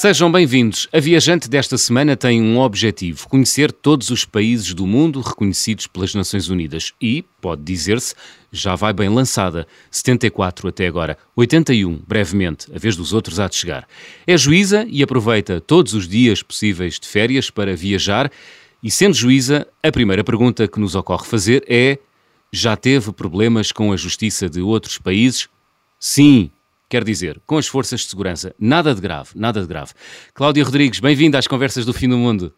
Sejam bem-vindos. A viajante desta semana tem um objetivo: conhecer todos os países do mundo reconhecidos pelas Nações Unidas. E, pode dizer-se, já vai bem lançada. 74 até agora, 81 brevemente, a vez dos outros há de chegar. É juíza e aproveita todos os dias possíveis de férias para viajar. E sendo juíza, a primeira pergunta que nos ocorre fazer é: já teve problemas com a justiça de outros países? Sim, Quer dizer, com as forças de segurança. Nada de grave, nada de grave. Cláudia Rodrigues, bem-vinda às Conversas do Fim do Mundo.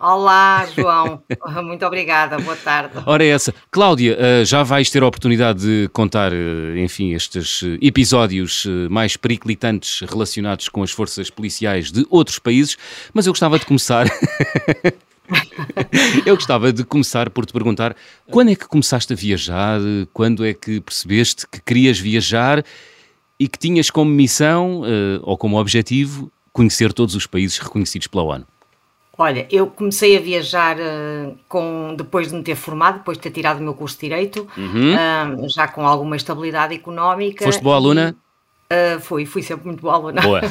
Olá, João. Muito obrigada. Boa tarde. Ora, é essa. Cláudia, eh, já vais ter a oportunidade de contar, eh, enfim, estes eh, episódios mais periclitantes relacionados com as forças policiais de outros países, mas eu gostava de começar. eu gostava de começar por te perguntar quando é que começaste a viajar? Quando é que percebeste que querias viajar? E que tinhas como missão uh, ou como objetivo conhecer todos os países reconhecidos pela ONU? Olha, eu comecei a viajar uh, com, depois de me ter formado, depois de ter tirado o meu curso de Direito, uhum. uh, já com alguma estabilidade económica. Foste boa aluna? Uh, fui, fui sempre muito boa aluna. Boa.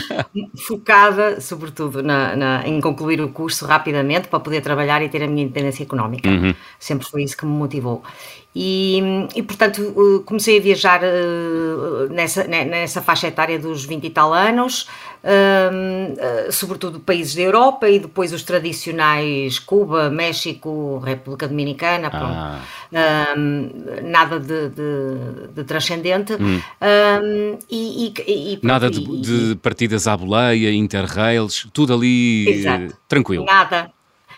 Focada, sobretudo, na, na, em concluir o curso rapidamente para poder trabalhar e ter a minha independência económica. Uhum. Sempre foi isso que me motivou. E, e portanto, comecei a viajar uh, nessa, nessa faixa etária dos 20 e tal anos, uh, sobretudo países da Europa e depois os tradicionais Cuba, México, República Dominicana, ah. nada de, de, de transcendente. Hum. E, e, e, nada de, de, partidas à boleia, interrails, tudo ali Exato. tranquilo. Nada,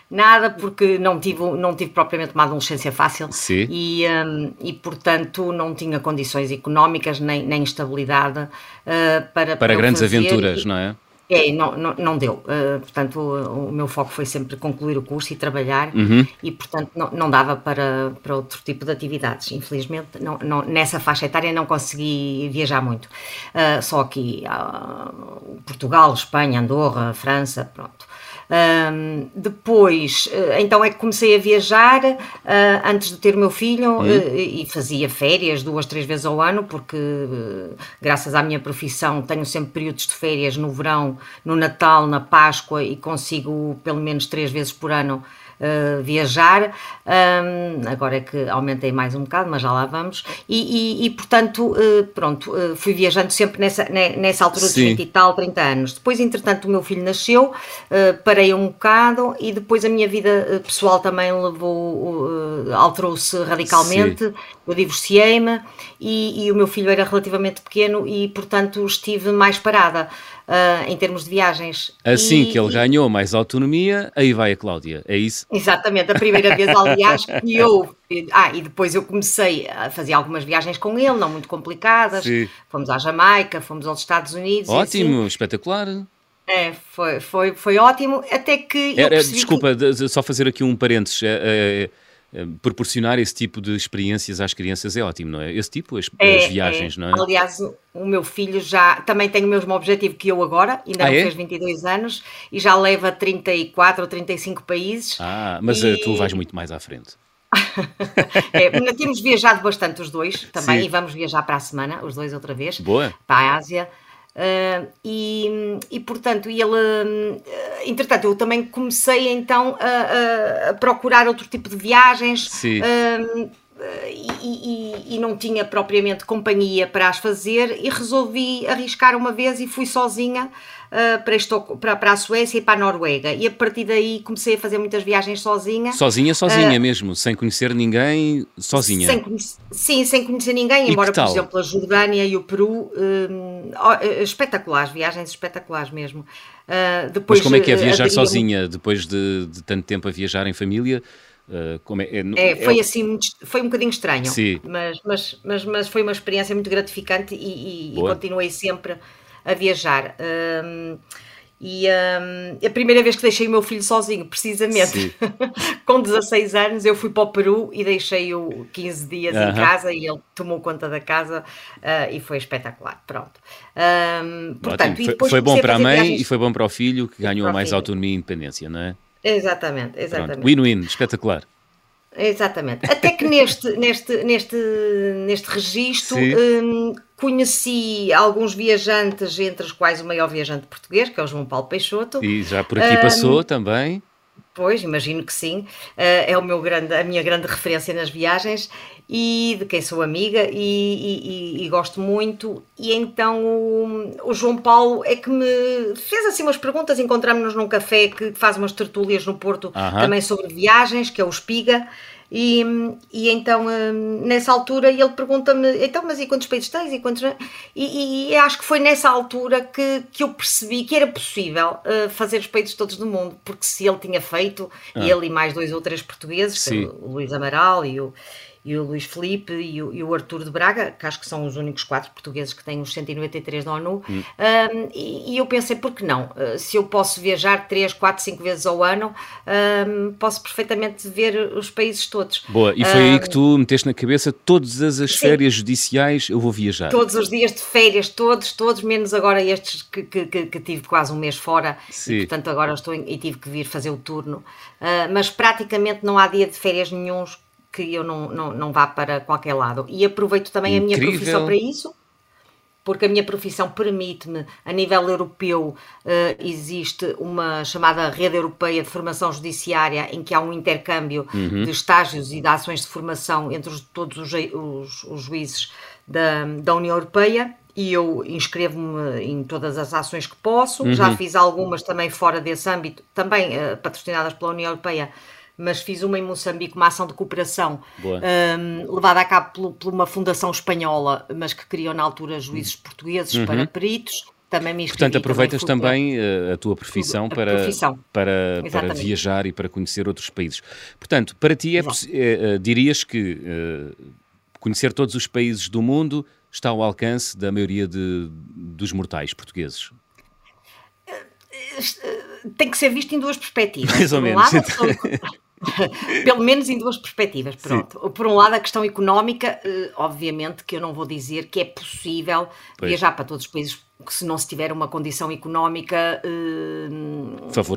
Nada, porque não tive, não tive propriamente uma adolescência fácil Sim. E, um, e, portanto, não tinha condições económicas nem, nem estabilidade uh, para, para, para grandes aventuras, não é? É, não, não, não deu. Uh, portanto, o, o, meu foco foi sempre concluir o curso e trabalhar, uhum. e, portanto, não, não dava para, para outro tipo de atividades. Infelizmente, não, não, nessa faixa etária não consegui viajar muito. Uh, só aqui, uh, Portugal, Espanha, Andorra, França, pronto. Um, depois, eh, então é que comecei a viajar uh, antes de ter o meu filho uhum. uh, e fazia férias duas, três vezes ao ano, porque graças à minha profissão tenho sempre períodos de férias no verão, no Natal, na Páscoa e consigo pelo menos três vezes por ano uh, viajar. Um, agora é que aumentei mais um bocado, mas já lá vamos. E, e, e portanto, uh, pronto, uh, fui viajando sempre nessa, nessa altura de 20 e tal, 30 anos. Depois, entretanto, o meu filho nasceu, parei um bocado e depois a minha vida pessoal também levou, alterou-se radicalmente. Sim. Eu divorciei-me e, e o meu filho era relativamente pequeno e, portanto, estive mais parada uh, em termos de viagens. Assim e, que ele ganhou mais autonomia, aí vai a Cláudia, é isso? Exatamente, a primeira vez, aliás, que eu. Ah, e depois eu comecei a fazer algumas viagens com ele, não muito complicadas. Sim. Fomos à Jamaica, fomos aos Estados Unidos. Ótimo, assim. espetacular. É, foi, foi, foi ótimo, até que. Era, desculpa, que... só fazer aqui um parênteses. É, é, eh, proporcionar esse tipo de experiências às crianças é ótimo, não é? Esse tipo, as, é, as viagens, é. não é? Aliás, o meu filho já também tem o mesmo objetivo que eu agora, ainda ah, não é? fez 22 anos e já leva 34 ou 35 países. Ah, mas eh, e... tu vais muito mais à frente. é, temos viajado bastante os dois também Sim. e vamos viajar para a semana, os dois outra vez, Boa. para a Ásia. Uh, e, e, portanto, ele, uh, entretanto, eu também comecei então a, a, procurar outro tipo de viagens uh, e, e, e, não tinha propriamente companhia para as fazer e resolvi arriscar uma vez e fui sozinha uh, para, Estoc para, para a Suécia e para a Noruega. E a partir daí comecei a fazer muitas viagens sozinha. Sozinha, sozinha uh, mesmo, sem conhecer ninguém, sozinha? Sem sim, sem conhecer ninguém, embora, por exemplo, a Jordânia e o Peru, uh, espetaculares, viagens espetaculares mesmo. Uh, depois, Mas como é que é viajar sozinha, depois de, de tanto tempo a viajar em família? Uh, é, é, é, foi é... assim, foi um bocadinho estranho, mas, mas, mas, mas, foi uma experiência muito gratificante e, e, e continuei sempre a viajar. Um, e um, a primeira vez que deixei o meu filho sozinho, precisamente com 16 anos, eu fui para o Peru e deixei-o 15 dias em casa e ele tomou conta da casa uh, e foi espetacular. Pronto. Um, portanto, foi, foi bom para a mãe viagens... e foi bom para o filho que ganhou mais filho. autonomia e independência, não é? Exatamente, exatamente. Win-win, espetacular. Exatamente. Até que neste, neste, neste, neste registro hum, conheci alguns viajantes, entre os quais o maior viajante português, que é o João Paulo Peixoto. E já por aqui passou também. Pois, imagino que sim. Uh, é o meu grande, a minha grande referência nas viagens e de quem sou amiga e, e, e gosto muito. E então o, o, João Paulo é que me fez assim umas perguntas. Encontramos-nos num café que faz umas tertúlias no Porto também sobre viagens, que é o Espiga. E, e então, hum, nessa altura, ele pergunta-me: então, mas e quantos países tens? E, quantos... e, e, acho que foi nessa altura que, que eu percebi que era possível uh, fazer os países todos do mundo, porque se ele tinha feito, ah. ele e mais dois ou três portugueses, o Luís Amaral e o e o Luís Felipe e o, e o Artur de Braga, que acho que são os únicos quatro portugueses que têm os 193 da ONU, hum. um, e, e, eu pensei, por que não? Uh, se eu posso viajar 3, 4, 5 vezes ao ano, um, posso perfeitamente ver os países todos. Boa, e foi um, aí que tu meteste na cabeça todas as, as férias judiciais, eu vou viajar. Todos os dias de férias, todos, todos, menos agora estes que, que, que, que tive quase um mês fora, Sim. e portanto agora estou em, e tive que vir fazer o turno, uh, mas praticamente não há dia de férias nenhums que eu não, não, não vá para qualquer lado. E aproveito também Incrível. a minha profissão para isso, porque a minha profissão permite-me, a nível europeu, uh, existe uma chamada Rede Europeia de Formação Judiciária, em que há um intercâmbio uhum. de estágios e de ações de formação entre os, todos os, os, os juízes da, da União Europeia e eu inscrevo-me em todas as ações que posso. Uhum. Já fiz algumas também fora desse âmbito, também uh, patrocinadas pela União Europeia, mas fiz uma em Moçambique, uma ação de cooperação um, levada a cabo por, por, uma fundação espanhola, mas que criou na altura juízes portugueses uhum. para peritos. Também me Portanto, aproveitas também, também a tua profissão, a para, profissão. Para, para viajar e para conhecer outros países. Portanto, para ti, é, é, dirias que uh, conhecer todos os países do mundo está ao alcance da maioria de, dos mortais portugueses? Tem que ser visto em duas perspectivas. Mais ou menos. Pelo menos em duas perspectivas, pronto. Sim. Por um lado, a questão económica, eh, obviamente que eu não vou dizer que é possível pois. viajar para todos os países que se não se tiver uma condição económica eh,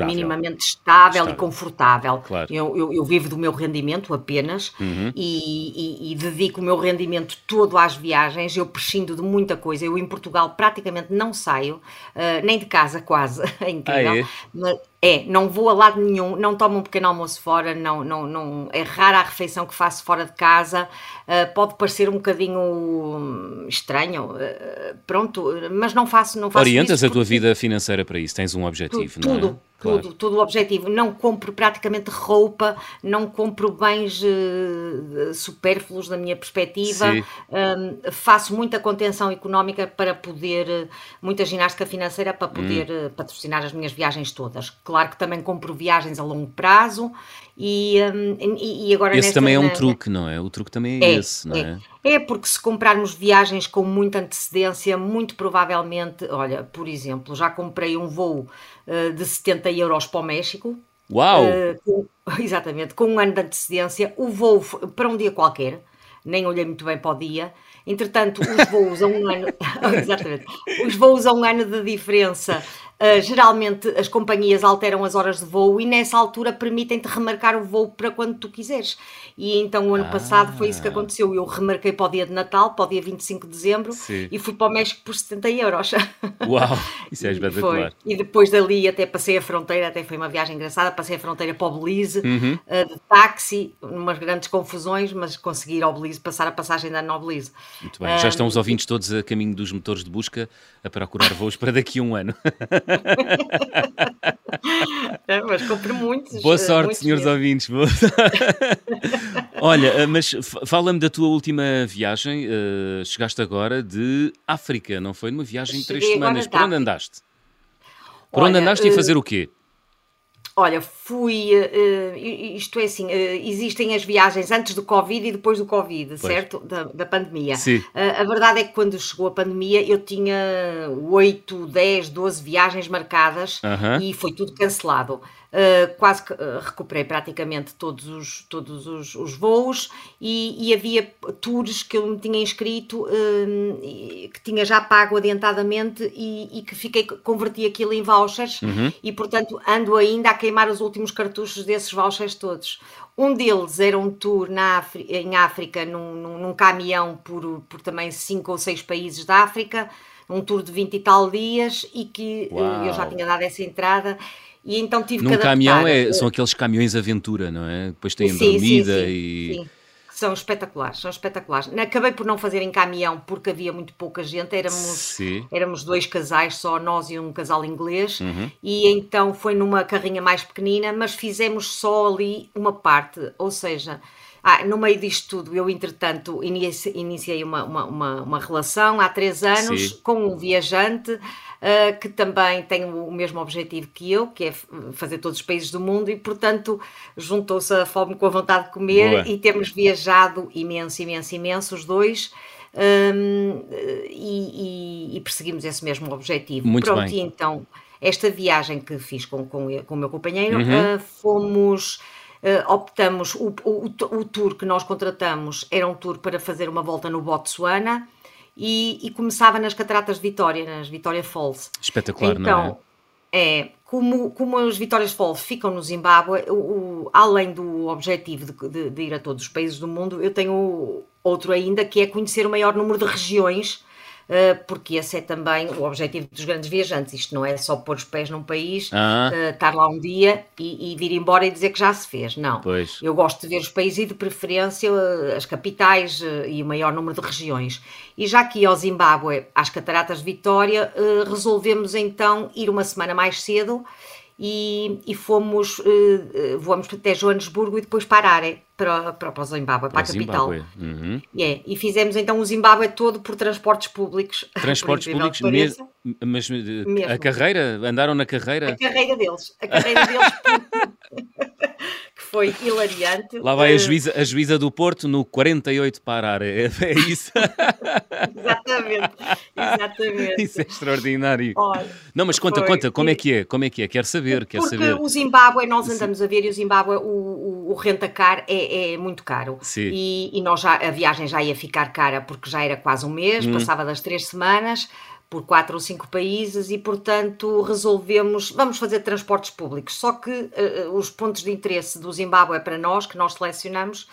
minimamente estável, estável, e confortável. Claro. Eu, eu, eu, vivo do meu rendimento apenas uhum. e, e, e, dedico o meu rendimento todo às viagens. Eu prescindo de muita coisa. Eu em Portugal praticamente não saio, uh, nem de casa quase, é incrível. Ah, é? Mas, é, não vou a lado nenhum, não tomo um pequeno almoço fora, não, não, não, é rara a refeição que faço fora de casa, uh, pode parecer um bocadinho estranho, uh, pronto, mas não faço, não faço Orientas a tua vida financeira para isso, tens um objetivo, tudo, não é? Tudo, Claro. Tudo, todo o objetivo. Não compro praticamente roupa, não compro bens uh, supérfluos na minha perspectiva, um, faço muita contenção económica para poder, muita ginástica financeira para poder hum. uh, patrocinar as minhas viagens todas. Claro que também compro viagens a longo prazo e, um, e agora Esse também é um truque, não é? O truque também é, é esse, não é? é? É porque se comprarmos viagens com muita antecedência, muito provavelmente, olha, por exemplo, já comprei um voo uh, de 70 euros para o México. Uau! Uh, com, exatamente, com um ano de antecedência, o voo para um dia qualquer, nem olhei muito bem para o dia. Entretanto, os voos a um ano, exatamente, os voos a um ano de diferença Uh, geralmente as companhias alteram as horas de voo e nessa altura permitem-te remarcar o voo para quando tu quiseres. E então o ano ah. passado foi isso que aconteceu. Eu remarquei para o dia de Natal, para o dia 25 de dezembro, Sim. e fui para o México por 70 euros. Uau, isso é espetacular. E depois dali até passei a fronteira, até foi uma viagem engraçada, passei a fronteira para o Belize, uhum. uh, de táxi, umas grandes confusões, mas consegui ir ao Belize, passar a passagem da no Belize. Muito bem, já estão os ouvintes todos a caminho dos motores de busca a procurar voos para daqui a um ano. é, mas compro muitos. Boa sorte, muitos senhores mesmo. ouvintes. Boa... Olha, eh, mas fala-me da tua última viagem. Uh, chegaste agora de África, não foi? Numa viagem de três semanas. Por onde andaste? Por Olha, onde andaste uh... e fazer o quê? Olha, fui. Uh, isto é assim: uh, existem as viagens antes do Covid e depois do Covid, pois. certo? Da, da pandemia. Sim. Uh, a verdade é que quando chegou a pandemia eu tinha 8, 10, 12 viagens marcadas -huh. e foi tudo cancelado. Quase que recuperei praticamente todos os, todos os, os voos e, e, havia tours que eu me tinha inscrito, que tinha já pago adiantadamente e, e, que fiquei, converti aquilo em vouchers uhum. e portanto ando ainda a queimar os, últimos cartuchos desses vouchers todos. Um deles era um tour na em África, num, num, num, caminhão por, por também cinco ou seis países da África, um tour de 20 e tal dias, e que Uau. eu já tinha dado essa entrada. E então tive Num que adaptar. caminhão é, são aqueles caminhões aventura, não é? Depois tem sim, dormida sim, sim, e. Sim. São espetaculares, são espetaculares. Acabei por não fazer em caminhão porque havia muito pouca gente, éramos, éramos dois casais, só nós e um casal inglês, uhum. e então foi numa carrinha mais pequenina, mas fizemos só ali uma parte, ou seja, ah, no meio disto tudo, eu entretanto iniciei uma, uma, uma, uma relação há três anos Sim. com um viajante uh, que também tem o mesmo objetivo que eu, que é fazer todos os países do mundo, e portanto juntou-se a fome com a vontade de comer Boa. e temos viajado imenso, imenso, imenso os dois. Um, e, e, e, perseguimos esse mesmo objetivo. Muito Pronto, bem. e então, esta viagem que fiz com, com, com o meu companheiro, uhum. uh, fomos. Uh, optamos, o, o, o, tour que nós contratamos era um tour para fazer uma volta no Botsuana, e, e, começava nas Cataratas de Vitória, nas Vitória Falls. Espetacular, então, não é? É, como, como as Vitórias Falls ficam no Zimbábue, o, o, além do objetivo de, de, de, ir a todos os países do mundo, eu tenho outro ainda que é conhecer o maior número de regiões porque esse é também o objetivo dos grandes viajantes. Isto não é só pôr os pés num país, uh, estar lá um dia e, e vir embora e dizer que já se fez. Não. Pois. Eu gosto de ver os países e, de preferência, as capitais e o maior número de regiões. E já aqui ao Zimbábue, às Cataratas de Vitória, resolvemos então ir uma semana mais cedo e, e fomos, uh, voamos até Joanesburgo e depois para Arare, para, para, para o Zimbábue, para a capital. Uhum. Yeah. E fizemos então o Zimbábue todo por transportes públicos. Transportes públicos, mas eh, mesmo. a carreira, andaram na carreira? A carreira deles, a carreira deles. foi hilariante. Lá vai a juíza, a juíza do Porto no 48 parar, é, é isso? exatamente, exatamente. Isso é extraordinário. Olha, não, mas conta, foi, conta, como é que é? Como é que é? Quero saber, quero porque saber. o Zimbábue, nós andamos Sim. a ver e o Zimbábue, o, o, o rentacar é, é muito caro. Sim. E, e nós já, a viagem já ia ficar cara porque já era quase um mês, hum. passava das três semanas por quatro ou cinco países e, portanto, resolvemos, vamos fazer transportes públicos. Só que uh, os pontos de interesse do Zimbábue para nós, que nós selecionamos,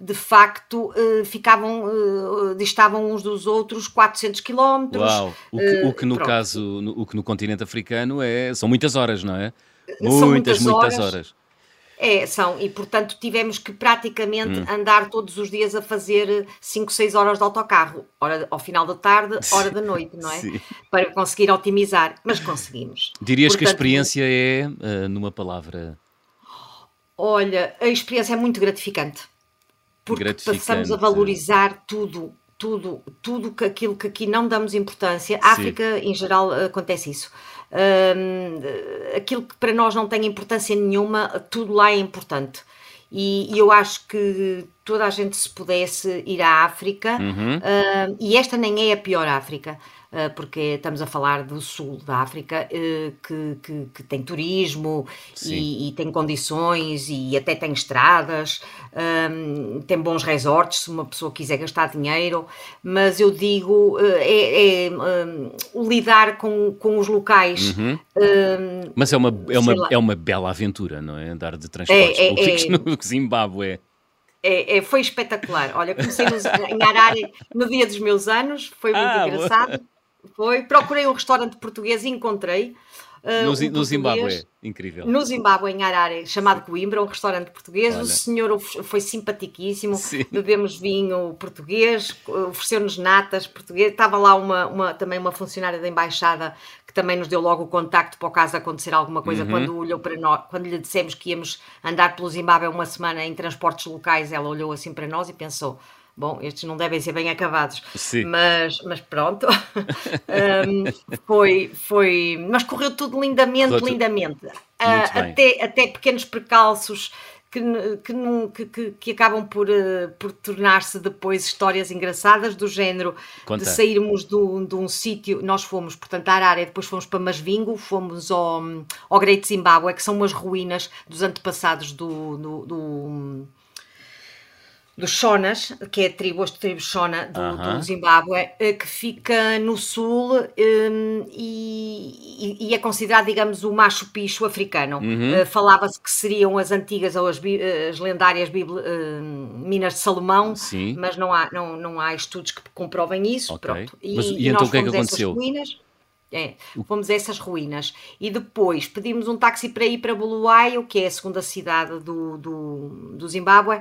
de facto uh, ficavam, uh, distavam uns dos outros 400 quilómetros. Uau, o que, o que no pronto. caso, no, o que no continente africano é, são muitas horas, não é? Muitas, muitas, muitas horas. horas. É, são, e portanto tivemos que praticamente hum. andar todos os dias a fazer 5, 6 horas de autocarro, hora ao final da tarde, hora da noite, não é? Sim. Para conseguir otimizar, mas conseguimos. Dirias portanto, que a experiência é, uh, numa palavra? Olha, a experiência é muito gratificante, porque gratificante. passamos a valorizar tudo, tudo, tudo que aquilo que aqui não damos importância. A África, em geral, acontece isso um, aquilo que para nós não tem importância nenhuma, tudo lá é importante. E, e, eu acho que toda a gente se pudesse ir à África, uhum. uh, e esta nem é a pior África, porque estamos a falar do sul da África, uh, que, que, que, tem turismo e, e, tem condições e até tem estradas, tem bons resorts se uma pessoa quiser gastar dinheiro, mas eu digo, é, é um, lidar com, com os locais. Uhum. mas é uma, é, uma, é uma bela aventura, não é? Andar de transportes é, é públicos é, no Zimbábue. É, é, foi espetacular. Olha, comecei em Arari no dia dos meus anos, foi muito ah, engraçado. Boa. Foi, procurei um restaurante português e encontrei. Uh, no, um no Zimbábue, incrível. No Zimbábue, em Arare, chamado Coimbra, um restaurante português. Olha. O senhor foi simpaticíssimo, Sim. bebemos vinho português, ofereceu-nos natas português. Estava lá uma, uma, também uma funcionária da embaixada também nos deu logo o contacto para o caso acontecer alguma coisa uhum. quando olhou para nós, quando lhe dissemos que íamos andar pelo Zimbábue uma semana em transportes locais, ela olhou assim para nós e pensou: bom, estes não devem ser bem acabados, Sim. mas, mas pronto, um, foi, foi, mas correu tudo lindamente, lindamente, uh, até, até pequenos precalços que, que, que, acabam por, uh, por tornar-se depois histórias engraçadas, do género Conta. de sairmos do, de um sítio. Nós fomos, portanto, à Arara, depois fomos para Masvingo, fomos ao, ao Great Zimbábue, que são umas ruínas dos antepassados do, do, do dos Shonas, que é a tribo, a tribo Shona do, uh -huh. do Zimbábue, eh, que fica no sul um, e, e, é considerado, digamos, o macho picho africano. Uh -huh. uh, Falava-se que seriam as antigas ou as, as lendárias uh, Minas de Salomão, Sim. mas não há, não, não há estudos que comprovem isso. Okay. E, mas, e, e então o que é que aconteceu? Ruínas, é, fomos a essas ruínas e depois pedimos um táxi para ir para Bulawayo, que é a segunda cidade do, do, do Zimbábue.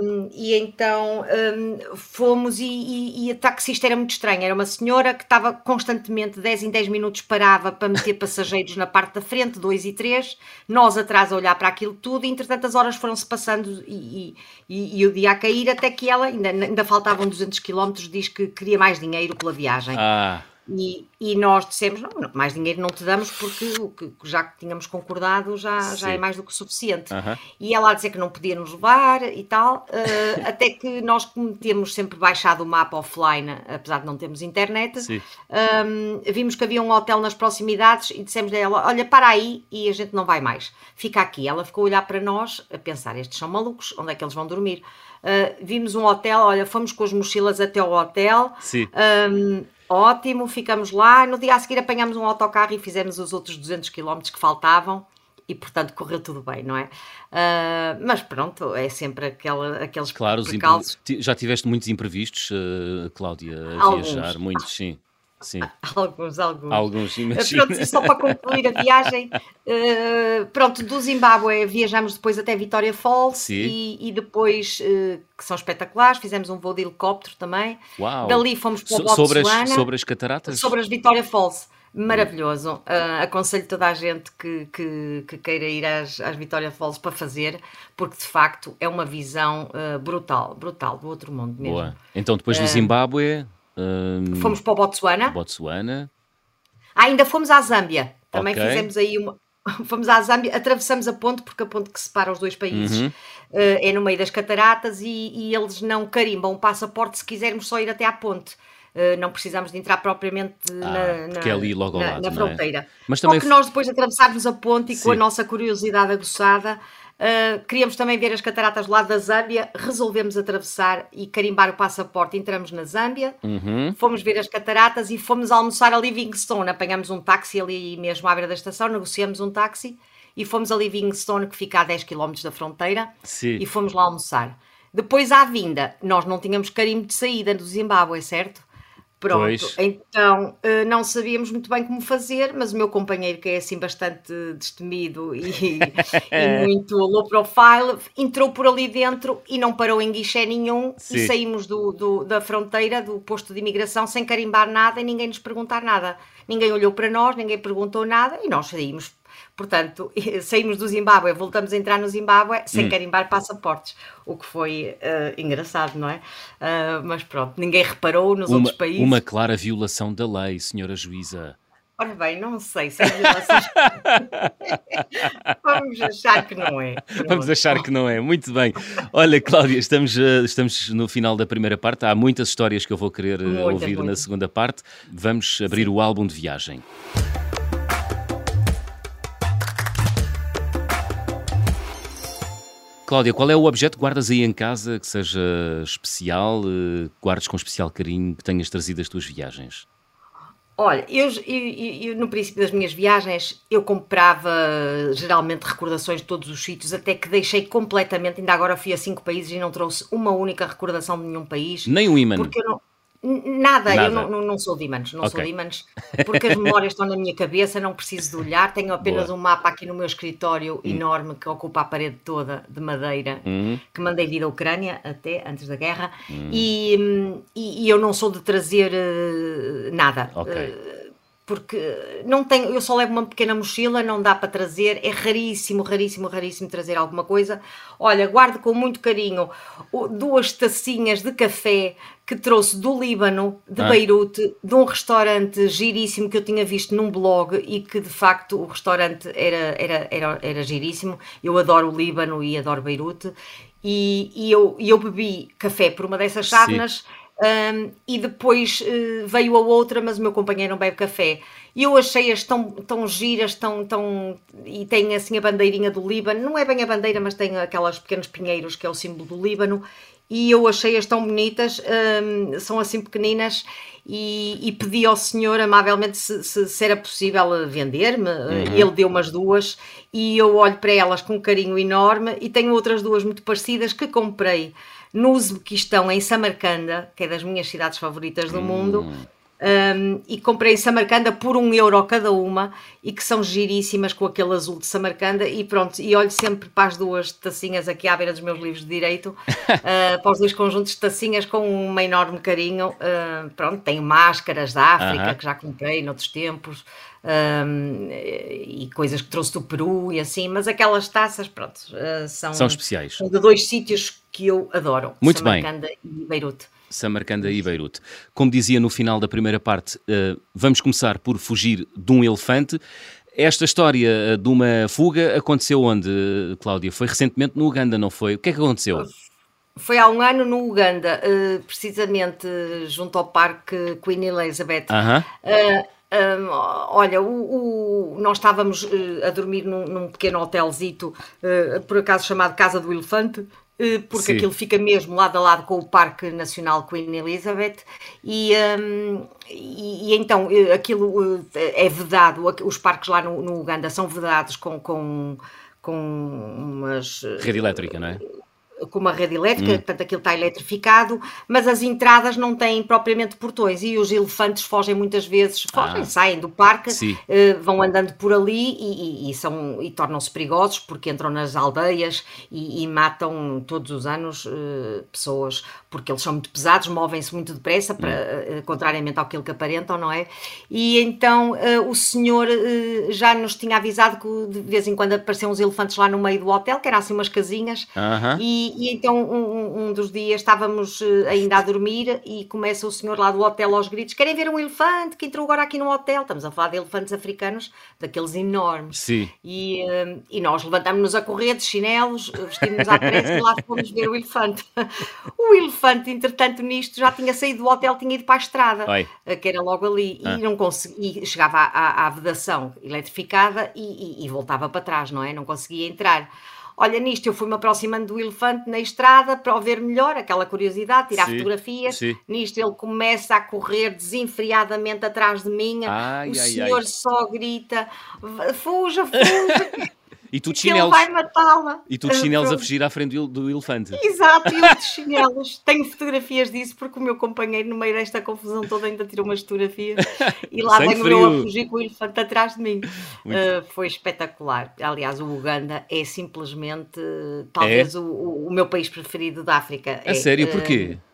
Um, e então um, fomos e, e, e, a taxista era muito estranha. Era uma senhora que estava constantemente, 10 em 10 minutos, parava para meter passageiros na parte da frente, 2 e 3, nós atrás a olhar para aquilo tudo, e entretanto as horas foram-se passando e, e, o dia a cair, até que ela, ainda, ainda faltavam 200 km, diz que queria mais dinheiro pela viagem. Ah. E, e nós dissemos, não, mais dinheiro não te damos porque o que já que tínhamos concordado já, já é mais do que suficiente. Uhum. E ela a dizer que não podia nos levar e tal, uh, até que nós temos sempre baixado o mapa offline, apesar de não termos internet, um, ehm, vimos que havia um hotel nas proximidades e dissemos a ela, olha, para aí e a gente não vai mais. Fica aqui. Ela ficou a olhar para nós, a pensar, estes são malucos, onde é que eles vão dormir? Uh, vimos um hotel, olha, fomos com as mochilas até o hotel. Sim. Um, Ótimo, ficamos lá. No dia a seguir apanhamos um autocarro e fizemos os outros 200 km que faltavam e portanto correu tudo bem, não é? Uh, mas pronto, é sempre aquela, aqueles Claro, já tiveste muitos imprevistos, uh, Cláudia, a Alguns. viajar, muitos, sim. Sim. Alguns, alguns. Alguns, imagina. Pronto, só para concluir a viagem, uh, pronto, do Zimbábue viajamos depois até Vitória Falls e, e, depois, uh, que são espetaculares, fizemos um voo de helicóptero também. Uau. Dali fomos para o so, sobre as, sobre as cataratas? Sobre as Vitória Falls. Maravilhoso. Uh, aconselho toda a gente que, que, que queira ir às, às Vitória Falls para fazer, porque de facto é uma visão brutal, brutal, do outro mundo mesmo. Boa. Então depois do Zimbábue um, fomos para o Botsuana. Botsuana. Ah, ainda fomos à Zâmbia. Também okay. fizemos aí uma. Fomos à Zâmbia, atravessamos a ponte, porque a ponte que separa os dois países uhum. uh, é no meio das cataratas e, e, eles não carimbam o passaporte se quisermos só ir até à ponte. Uh, não precisamos de entrar propriamente ah, na, na, é ali logo ao na, lado, na fronteira. É? Mas também... Ou que nós depois de atravessarmos a ponte e Sim. com a nossa curiosidade aguçada, Uh, queríamos também ver as cataratas do lado da Zâmbia, resolvemos atravessar e carimbar o passaporte. Entramos na Zâmbia, uhum. fomos ver as cataratas e fomos almoçar a Livingstone. Apanhamos um táxi ali mesmo à beira da estação, negociamos um táxi e fomos a Livingstone, que fica a 10 km da fronteira, Sim. e fomos lá almoçar. Depois, à vinda, nós não tínhamos carimbo de saída do Zimbábue, certo? Pronto, pois. então eh, não sabíamos muito bem como fazer, mas o meu companheiro, que é assim bastante destemido e, e muito low profile, entrou por ali dentro e não parou em guichê nenhum Sim. e saímos do, do, da fronteira, do posto de imigração, sem carimbar nada e ninguém nos perguntar nada. Ninguém olhou para nós, ninguém perguntou nada e nós saímos Portanto, saímos do Zimbábue, voltamos a entrar no Zimbábue sem hum. carimbar passaportes, o que foi uh, engraçado, não é? Uh, mas pronto, ninguém reparou nos uma, outros países. Uma clara violação da lei, senhora juíza. Ora bem, não sei se é violação. Vamos achar que não é. Pronto. Vamos achar que não é. Muito bem. Olha, Cláudia, estamos, uh, estamos no final da primeira parte. Há muitas histórias que eu vou querer ouvir na segunda parte. Vamos abrir Sim. o álbum de viagem. Cláudia, qual é o objeto que guardas aí em casa que seja especial, eh, guardes com especial carinho, que tenhas trazido das tuas viagens? Olha, eu, eu, eu, no princípio das minhas viagens eu comprava geralmente recordações de todos os sítios, até que deixei completamente, ainda agora fui a cinco países e não trouxe uma única recordação de nenhum país. Nem um imã. Porque eu não, Nada, Nada, eu não, não, não sou de ímãs, não okay. sou de ímãs, porque as memórias estão na minha cabeça, não preciso de olhar, tenho apenas Boa. um mapa aqui no meu escritório hum. enorme que ocupa a parede toda de madeira, hum. que mandei vir da Ucrânia até antes da guerra, hum. e, e, e, eu não sou de trazer uh, nada. Okay. Uh, porque não tenho, eu só levo uma pequena mochila, não dá para trazer, é raríssimo, raríssimo, raríssimo trazer alguma coisa. Olha, guardo com muito carinho duas tacinhas de café que trouxe do Líbano, de ah. Beirute, de um restaurante giríssimo que eu tinha visto num blog e que de facto o restaurante era, era, era, era giríssimo. Eu adoro o Líbano e adoro Beirute. E, e eu, e eu bebi café por uma dessas chávenas. Um, e depois uh, veio a outra, mas o meu companheiro não bebe café. E eu achei-as tão, tão giras, tão, tão. E tem assim a bandeirinha do Líbano, não é bem a bandeira, mas tem aquelas pequenos pinheiros que é o símbolo do Líbano. e eu achei-as tão bonitas, um, são assim pequeninas e, e, pedi ao senhor amavelmente se, se, se era possível vender-me. Uhum. Ele deu umas duas e eu olho para elas com um carinho enorme e tenho outras duas muito parecidas que comprei no Uzbequistão, em Samarcanda, que é das minhas cidades favoritas do uhum. mundo um, e comprei em Samarcanda por um euro cada uma e que são giríssimas com aquele azul de Samarcanda e pronto, e olho sempre para as duas tacinhas aqui à beira dos meus livros de Direito, uh, para os dois conjuntos de tacinhas com um enorme carinho, uh, pronto, tenho máscaras da África uh -huh. que já comprei noutros tempos um, e coisas que trouxe do Peru e assim, mas aquelas taças, pronto, são, são especiais. São de dois sítios que eu adoro, Muito Samarcanda bem. e Beirute. Samarcanda e Beirute. Como dizia no final da primeira parte, uh, vamos começar por fugir de um elefante. Esta história eh, de uma fuga aconteceu onde, Cláudia? Foi recentemente no Uganda, não foi? O que é que aconteceu? Foi há um ano no Uganda, uh, precisamente junto ao Parque Queen Elizabeth. Uh -huh. Uh, olha, o, o, nós estávamos uh, a dormir num, num pequeno hotelzito, uh, por acaso chamado Casa do Elefante, eh, porque Sim. aquilo fica mesmo lado a lado com o Parque Nacional Queen Elizabeth e, um, e, e, então aquilo é vedado, os parques lá no, no Uganda são vedados com, com, com umas... Rede elétrica, não é? Com uma rede elétrica, hum. portanto aquilo está eletrificado, mas as entradas não têm propriamente portões e os elefantes fogem muitas vezes, fogem, ah. saem do parque, uh, vão andando por ali e, e, e são, e tornam-se perigosos porque entram nas aldeias e, e matam todos os anos uh, pessoas, porque eles são muito pesados, movem-se muito depressa, para, uh, contrariamente ao que aparentam, não é? E então o senhor já nos tinha avisado que de vez em quando apareciam uns elefantes lá no meio do hotel, que eram assim umas casinhas, -huh. e e, então um, um, dos dias estávamos eh, ainda a dormir e começa o senhor lá do hotel aos gritos: querem ver um elefante que entrou agora aqui no hotel? Estamos a falar de elefantes africanos, daqueles enormes. Sim. E, uh, e nós levantámos-nos a correr de chinelos, vestimos-nos à pressa e lá fomos ver o elefante. o elefante, entretanto, nisto já tinha saído do hotel, tinha ido para a estrada, Oi. Eh, que era logo ali, ah. e não conseguia, chegava à, à, à vedação eletrificada e, e, e voltava para trás, não é? Não conseguia entrar. Olha, nisto eu fui-me aproximando do elefante na estrada para o ver melhor, aquela curiosidade, tirar sim, fotografias. Sim. Nisto ele começa a correr desenfreadamente atrás de mim. Ai, o ai, senhor ai. só grita: fuja, fuja. E tu de chinelos. Ele vai matá-la. E tu de chinelos a fugir à frente do elefante. Exato, e eu de chinelos. Tenho fotografias disso porque o meu companheiro, no meio desta confusão toda, ainda tirou umas fotografias e lá venho eu a fugir com o elefante atrás de mim. Uh, foi espetacular. Aliás, o Uganda é simplesmente talvez é? O, o, meu país preferido da África. A é, sério, porquê? Uh,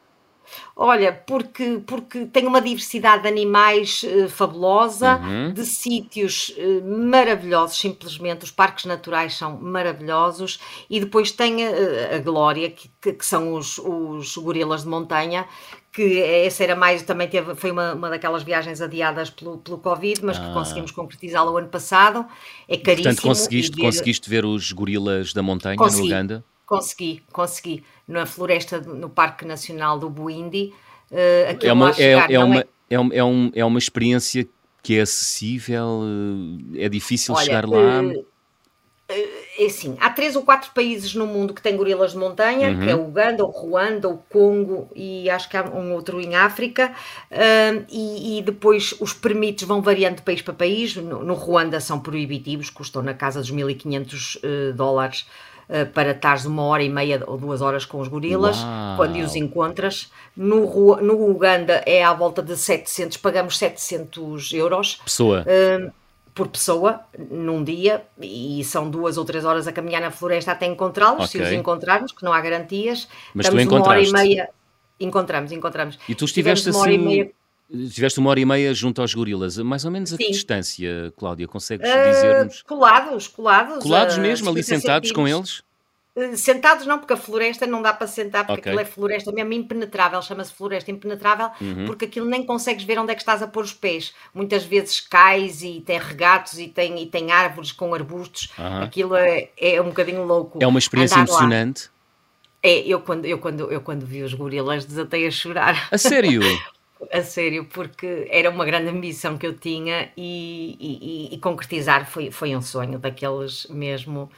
Olha, porque, porque tem uma diversidade de animais uh, fabulosa, uhum. de sítios uh, maravilhosos, simplesmente. Os parques naturais são maravilhosos. E depois tem a, a Glória, que, que, que, são os, os gorilas de montanha, que essa era mais, também teve, foi uma, uma daquelas viagens adiadas pelo, pelo Covid, mas ah. que conseguimos concretizá-la o ano passado. É caríssimo. Portanto, conseguiste, ver... conseguiste ver os gorilas da montanha Consegui. no Uganda? Consegui, consegui. Na floresta, no Parque Nacional do Buindi. Uh, é, uma, é, é, uma, é... É, é, um, é uma experiência que é acessível? Eh, é difícil Olha, chegar lá? Uh, é assim, há três ou quatro países no mundo que têm gorilas de montanha, uhum. que é o Uganda, o Ruanda, o Congo e acho que há um outro em África. Uh, e, e, depois os permites vão variando de país para país. No, no Ruanda são proibitivos, custam na casa dos 1.500 uh, dólares eh, para estares uma hora e meia ou duas horas com os gorilas, Uau. quando os encontras. No, no Uganda é à volta de 700, pagamos 700 euros. Pessoa. Uh, por pessoa, num dia, e são duas ou três horas a caminhar na floresta até encontrá-los, okay. se os encontrarmos, que não há garantias. Mas Estamos tu uma hora e meia. Encontramos, encontramos. E tu estiveste assim. Tiveste uma hora e meia junto aos gorilas, mais ou menos a que distância, Cláudia? Consegues uh, dizer-nos? Colados, colados. Colados uh, mesmo, ali sentados com eles? Uh, sentados não, porque a floresta não dá para sentar, porque aquilo é floresta mesmo impenetrável, chama-se floresta impenetrável, uhum. porque aquilo nem consegues ver onde é que estás a pôr os pés. Muitas vezes cais e tem regatos e tem, e tem árvores com arbustos, aquilo é, é um bocadinho louco. É uma experiência emocionante. Lá. É, eu quando, eu, quando, eu quando vi os gorilas desatei a chorar. A sério? a sério, porque era uma grande ambição que eu tinha e, e, e, concretizar foi, foi um sonho daqueles mesmo.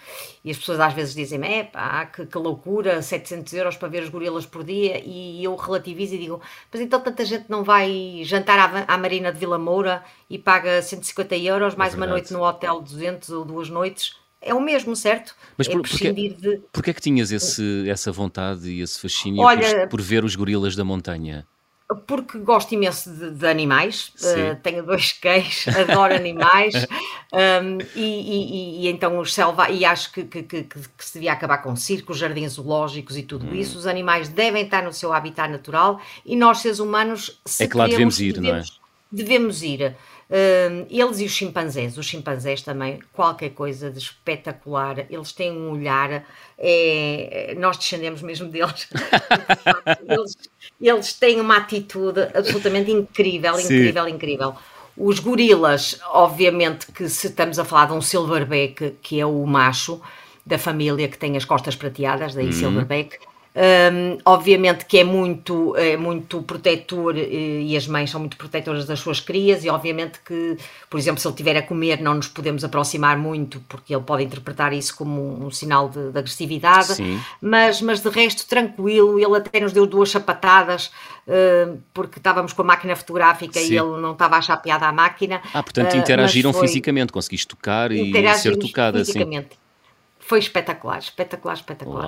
E as pessoas às vezes dizem-me: é pá, que, que, loucura, 700 euros para ver os gorilas por dia. E eu relativizo e digo: mas então tanta gente não vai jantar à, à Marina de Vila Moura e paga 150 euros, é mais é uma noite no hotel, 200 ou duas noites é o mesmo, certo? Mas por, é porque, de... porque é que tinhas esse, essa vontade e esse fascínio Olha, por, por, ver os gorilas da montanha? Porque gosto imenso de, de animais, uh, tenho dois cães, adoro animais um, e, e, e, então os selva e acho que, que, que, que, se devia acabar com circos, jardins zoológicos e tudo hum. isso. Os animais devem estar no seu habitat natural e nós, seres humanos, se é que lá devemos ir, devemos, não é? Devemos ir. Eles e os chimpanzés, os chimpanzés também, qualquer coisa de espetacular, eles têm um olhar, é, nós descendemos mesmo deles. eles, eles, têm uma atitude absolutamente incrível, incrível, Sim. incrível. Os gorilas, obviamente que se estamos a falar de um silverback, que é o macho da família que tem as costas prateadas, daí uhum. silverback, um, obviamente que é muito, é muito protetor e as mães são muito protetoras das suas crias e obviamente que, por exemplo, se ele estiver a comer não nos podemos aproximar muito porque ele pode interpretar isso como um, sinal de, de agressividade, mas, mas de resto tranquilo, ele até nos deu duas chapatadas uh, porque estávamos com a máquina fotográfica Sim. e ele não estava a achar piada à máquina. Ah, portanto interagiram uh, fisicamente, conseguiste tocar e ser tocada. Fisicamente. Assim. Foi espetacular, espetacular, espetacular.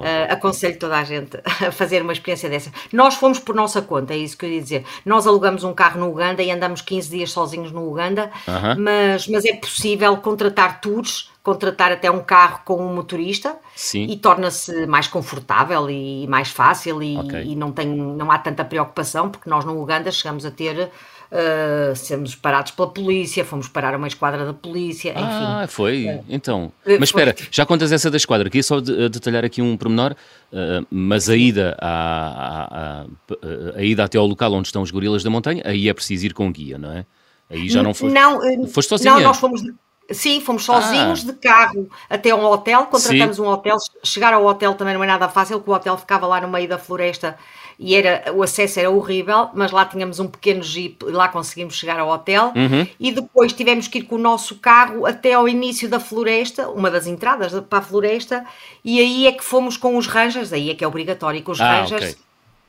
Uh, aconselho toda a gente a fazer uma experiência dessa. Nós fomos por nossa conta, é isso que eu ia dizer. Nós alugamos um carro no Uganda e andamos 15 dias sozinhos no Uganda, uh -huh. mas, mas é possível contratar tours, contratar até um carro com um motorista Sim. e torna-se mais confortável e mais fácil e, okay. e não, tem, não há tanta preocupação, porque nós no Uganda chegamos a ter uh, sermos parados pela polícia, fomos parar uma esquadra da polícia, enfim. Ah, foi? É. Então. Eh, mas espera, já contas essa da esquadra, queria só de, detalhar aqui um pormenor, uh, mas a ida, a, a, a, ida até ao local onde estão os gorilas da montanha, aí é preciso ir com guia, não é? Aí já não foste, não, foste sozinha? Não, nós fomos... Sim, fomos sozinhos ah. de carro até um hotel, contratamos Sim. um hotel. Chegar ao hotel também não é nada fácil, porque o hotel ficava lá no meio da floresta e era, o acesso era horrível, mas lá tínhamos um pequeno jeep e lá conseguimos chegar ao hotel uhum. e depois tivemos que ir com o nosso carro até ao início da floresta, uma das entradas para a floresta, e aí é que fomos com os rangers, aí é que é obrigatório com os ah, rangers. Okay.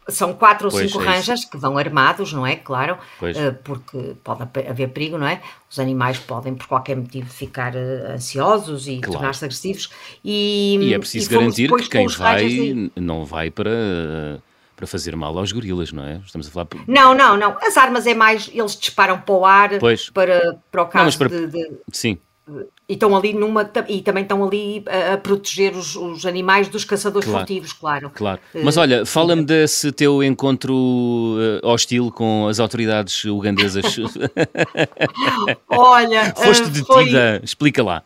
São quatro ou pois, cinco é rangers que vão armados, não é? Claro, uh, porque pode haver perigo, não é? Os animais podem, por qualquer motivo, ficar uh, ansiosos e claro. tornar-se agressivos. E, e é preciso garantir que quem vai não vai para para fazer mal aos gorilas, não é? Estamos a falar. Não, não, não. As armas é mais. Eles disparam para o ar pois. Para, para o caso não, para... de, de. Sim. E estão ali numa. E também estão ali a, a proteger os, os, animais dos caçadores claro, furtivos, claro. Claro. Eh, Mas olha, fala-me desse teu encontro uh, hostil com as autoridades ugandesas. olha. Foste uh, detida, foi... explica lá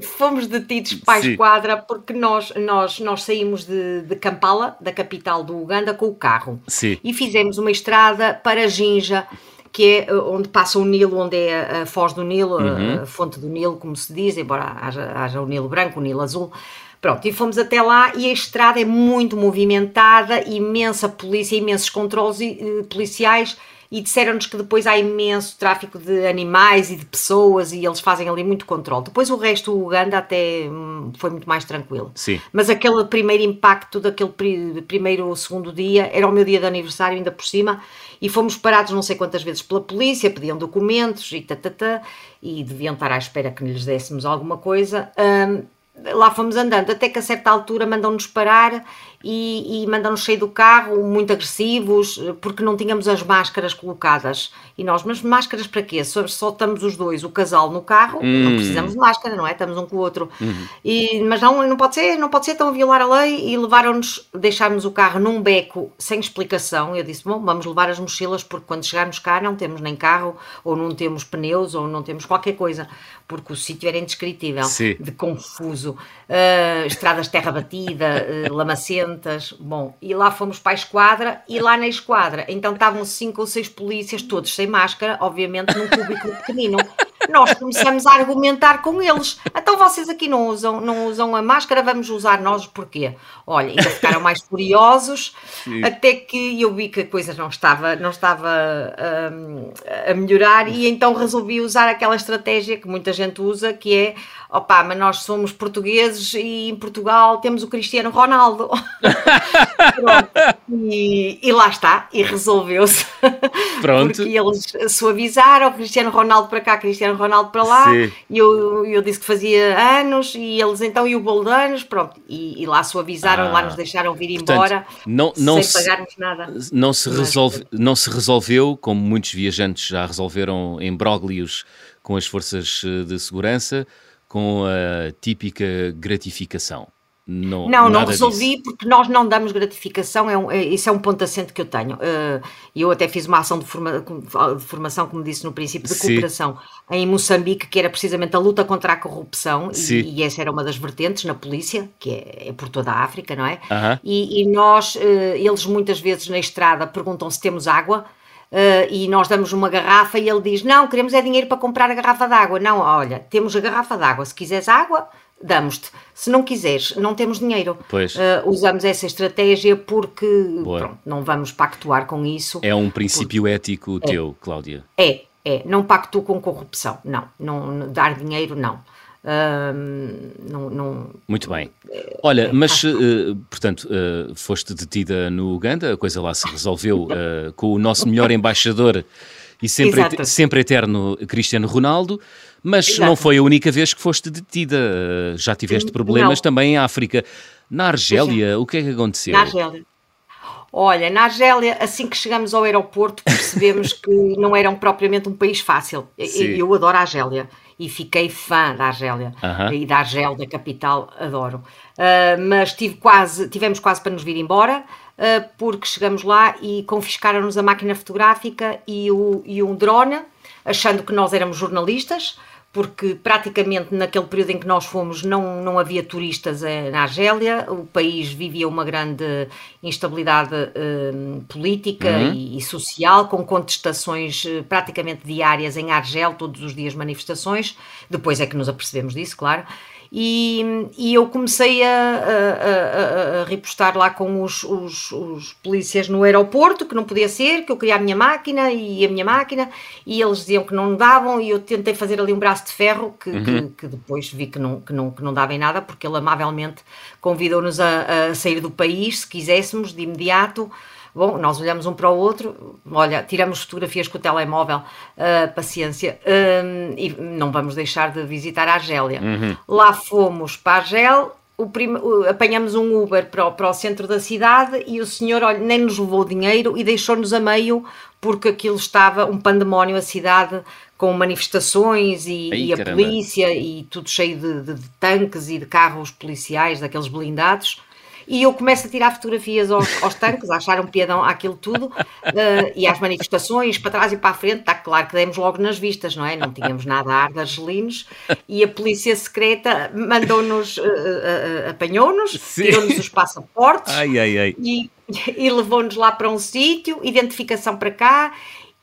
fomos detidos para a esquadra porque nós, nós, nós saímos de, de Kampala, da capital do Uganda, com o carro. Sim. E fizemos uma estrada para Jinja, que é eh, onde passa o Nilo, onde é a foz do Nilo, uhum. a fonte do Nilo, como se diz, embora haja, haja o Nilo branco, o Nilo azul. Pronto, e fomos até lá e a estrada é muito movimentada, imensa polícia, imensos controles eh, policiais e disseram-nos que depois há imenso tráfico de animais e de pessoas e eles fazem ali muito controle. Depois o resto, o Uganda até hum, foi muito mais tranquilo. Sim. Mas aquele primeiro impacto daquele primeiro ou segundo dia era o meu dia de aniversário ainda por cima e fomos parados não sei quantas vezes pela polícia, pediam documentos e tatatá, e deviam estar à espera que lhes dessemos alguma coisa. Um, lá fomos andando, até que a certa altura mandam-nos parar e, e mandam-nos sair do carro muito agressivos, porque não tínhamos as máscaras colocadas. E nós, mas máscaras para quê? Só, só estamos os dois, o casal no carro, hum. não precisamos de máscara, não é? Estamos um com o outro. Uhum. E, mas não, não pode ser, não pode ser, estão a violar a lei e levaram-nos, deixámos o carro num beco sem explicação. Eu disse, bom, vamos levar as mochilas, porque quando chegarmos cá não temos nem carro, ou não temos pneus, ou não temos qualquer coisa, porque o sítio era indescritível, Sim. de confuso. Uh, estradas terra batida, uh, lamacento, bom, e lá fomos para a esquadra, e lá na esquadra, então estavam cinco ou seis polícias, todos sem máscara, obviamente num cubículo pequenino. Nós começamos a argumentar com eles. Então vocês aqui não usam, não usam a máscara, vamos usar nós porquê? Olha, ainda ficaram mais furiosos, Sim. até que eu vi que a coisa não estava, não estava um, a melhorar e então resolvi usar aquela estratégia que muita gente usa, que é opá, mas nós somos portugueses e em Portugal temos o Cristiano Ronaldo. e, e, lá está, e resolveu-se. Pronto. Porque eles suavizaram, Cristiano Ronaldo para cá, Cristiano Ronaldo para lá, Sim. e eu, eu disse que fazia anos, e eles então, e o bolo de anos, pronto, e, e lá suavizaram, ah. lá nos deixaram vir embora, Portanto, não, não sem se, pagarmos nada. Não se, resolve, não se resolveu, como muitos viajantes já resolveram em bróglios com as forças eh, de segurança, com a típica gratificação. Não, não, não resolvi disso. porque nós não damos gratificação, é um, é, isso é um ponto assente que eu tenho. Uh, eu até fiz uma ação de, forma, de, formação, como disse no princípio, de cooperação Sim. em Moçambique, que era precisamente a luta contra a corrupção, e, e, essa era uma das vertentes na polícia, que é, é por toda a África, não é? Uh -huh. e, e, nós, uh, eles muitas vezes na estrada perguntam se temos água. Uh, e nós damos uma garrafa e ele diz: Não, queremos é dinheiro para comprar a garrafa d'água. Não, olha, temos a garrafa d'água. Se quiseres água, damos-te. Se não quiseres, não temos dinheiro. Pois. Uh, usamos essa estratégia porque pronto, não vamos pactuar com isso. É um princípio porque... ético é. teu, Cláudia. É, é. Não pactuo com corrupção. Não. não dar dinheiro, não. não, não, Muito bem. Olha, mas, uh, portanto, uh, foste detida no Uganda, a coisa lá se resolveu uh, com o nosso melhor embaixador e sempre, et sempre eterno Cristiano Ronaldo, mas Exato. não foi a única vez que foste detida. Já tiveste problemas não. também em África. Na Argélia, o que é que aconteceu? Na Argélia. Olha, na Argélia, assim que chegamos ao aeroporto, percebemos que não era propriamente um país fácil. Sim. Eu adoro a Argélia e fiquei fã da Argélia uh -huh. e da Argel, da capital, adoro. Uh, mas tive quase, tivemos quase para nos vir embora, porque chegamos lá e confiscaram-nos a máquina fotográfica e, o, e um drone, achando que nós éramos jornalistas porque praticamente naquele período em que nós fomos não, não havia turistas eh, na Argélia, o país vivia uma grande instabilidade eh, política uhum. e, e, social, com contestações eh, praticamente diárias em Argel, todos os dias manifestações, depois é que nos apercebemos disso, claro, e, e eu comecei a, a, a, a repostar lá com os, os, os, polícias no aeroporto, que não podia ser, que eu queria a minha máquina e a minha máquina, e eles diziam que não davam, e eu tentei fazer ali um braço de ferro, que, uhum. que, que, depois vi que não, que, não, que não dava em nada, porque ele amavelmente convidou-nos a, a sair do país, se quiséssemos, de imediato. Bom, nós olhamos um para o outro, olha, tiramos fotografias com o telemóvel, uh, paciência, uh, e não vamos deixar de visitar a Argélia. Uhum. Lá fomos para a Argel, prim... apanhamos um Uber para o, para o centro da cidade e o senhor olha, nem nos levou dinheiro e deixou-nos a meio porque aquilo estava um pandemónio a cidade com manifestações e, Ai, e a polícia e tudo cheio de, de, de, tanques e de carros policiais, daqueles blindados e eu começo a tirar fotografias aos, aos tanques, a achar um piadão àquilo tudo, uh, e às manifestações, para trás e para a frente, está claro que demos logo nas vistas, não é? Não tínhamos nada a ar de argelinos, e a polícia secreta mandou-nos, uh, uh, apanhou-nos, tirou-nos os passaportes, ai, ai, ai. e, e levou-nos lá para um sítio, identificação para cá,